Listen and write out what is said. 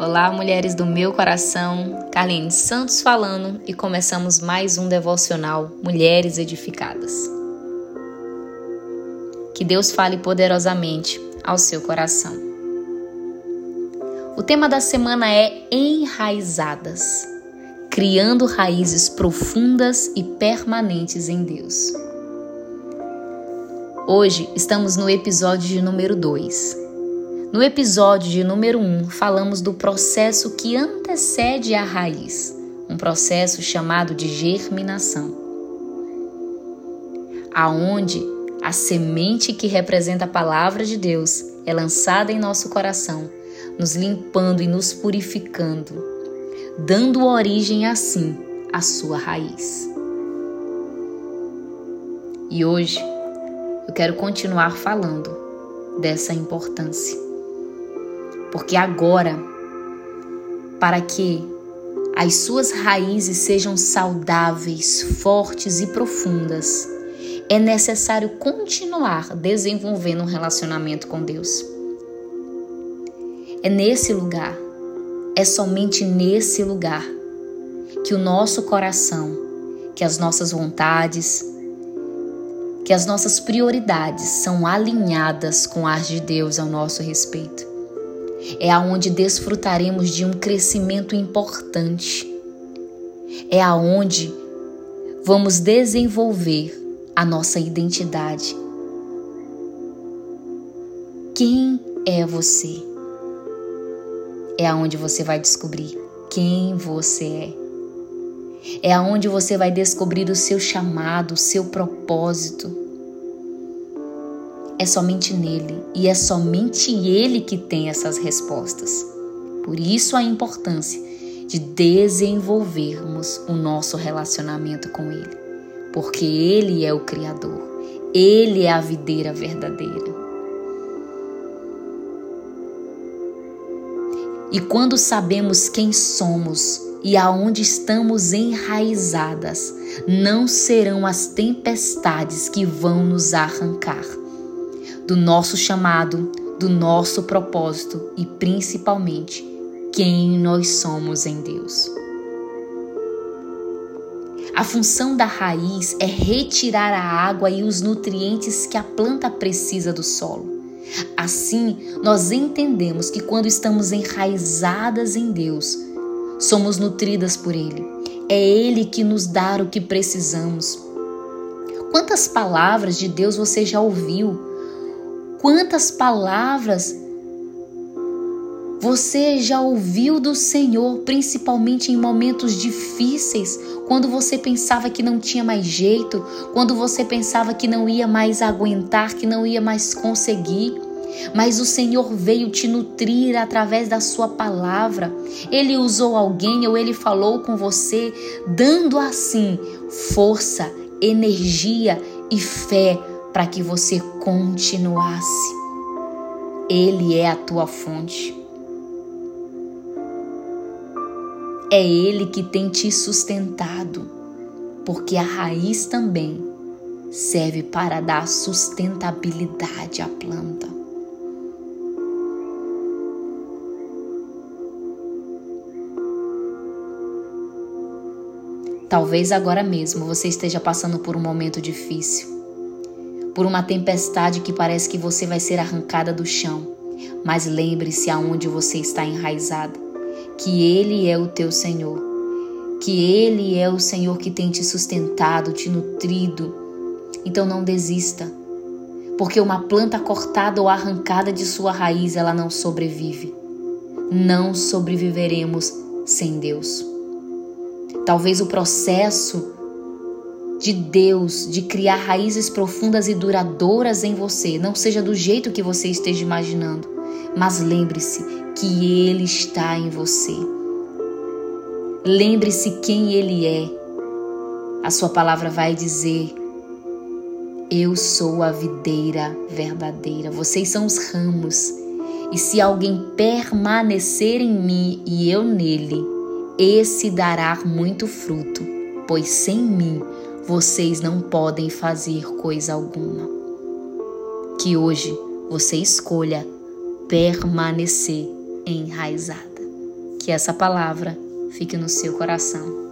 Olá, mulheres do meu coração, Carlene Santos falando e começamos mais um devocional Mulheres Edificadas. Que Deus fale poderosamente ao seu coração. O tema da semana é Enraizadas criando raízes profundas e permanentes em Deus. Hoje estamos no episódio de número 2 no episódio de número 1, um, falamos do processo que antecede a raiz, um processo chamado de germinação. Aonde a semente que representa a palavra de Deus é lançada em nosso coração, nos limpando e nos purificando, dando origem assim à sua raiz. E hoje eu quero continuar falando dessa importância porque agora, para que as suas raízes sejam saudáveis, fortes e profundas, é necessário continuar desenvolvendo um relacionamento com Deus. É nesse lugar, é somente nesse lugar que o nosso coração, que as nossas vontades, que as nossas prioridades são alinhadas com as de Deus ao nosso respeito é aonde desfrutaremos de um crescimento importante. É aonde vamos desenvolver a nossa identidade. Quem é você? É aonde você vai descobrir quem você é. É aonde você vai descobrir o seu chamado, o seu propósito é somente nele e é somente ele que tem essas respostas. Por isso a importância de desenvolvermos o nosso relacionamento com ele, porque ele é o criador, ele é a videira verdadeira. E quando sabemos quem somos e aonde estamos enraizadas, não serão as tempestades que vão nos arrancar do nosso chamado, do nosso propósito e principalmente quem nós somos em Deus. A função da raiz é retirar a água e os nutrientes que a planta precisa do solo. Assim, nós entendemos que quando estamos enraizadas em Deus, somos nutridas por Ele. É Ele que nos dá o que precisamos. Quantas palavras de Deus você já ouviu Quantas palavras você já ouviu do Senhor, principalmente em momentos difíceis, quando você pensava que não tinha mais jeito, quando você pensava que não ia mais aguentar, que não ia mais conseguir? Mas o Senhor veio te nutrir através da Sua palavra. Ele usou alguém ou ele falou com você, dando assim força, energia e fé para que você continuasse. Ele é a tua fonte. É Ele que tem te sustentado, porque a raiz também serve para dar sustentabilidade à planta. Talvez agora mesmo você esteja passando por um momento difícil por uma tempestade que parece que você vai ser arrancada do chão. Mas lembre-se aonde você está enraizado, que Ele é o teu Senhor, que Ele é o Senhor que tem te sustentado, te nutrido. Então não desista, porque uma planta cortada ou arrancada de sua raiz, ela não sobrevive. Não sobreviveremos sem Deus. Talvez o processo de Deus, de criar raízes profundas e duradouras em você, não seja do jeito que você esteja imaginando, mas lembre-se que Ele está em você. Lembre-se quem Ele é. A Sua palavra vai dizer: Eu sou a videira verdadeira, vocês são os ramos. E se alguém permanecer em mim e eu nele, esse dará muito fruto, pois sem mim vocês não podem fazer coisa alguma. Que hoje você escolha permanecer enraizada. que essa palavra fique no seu coração.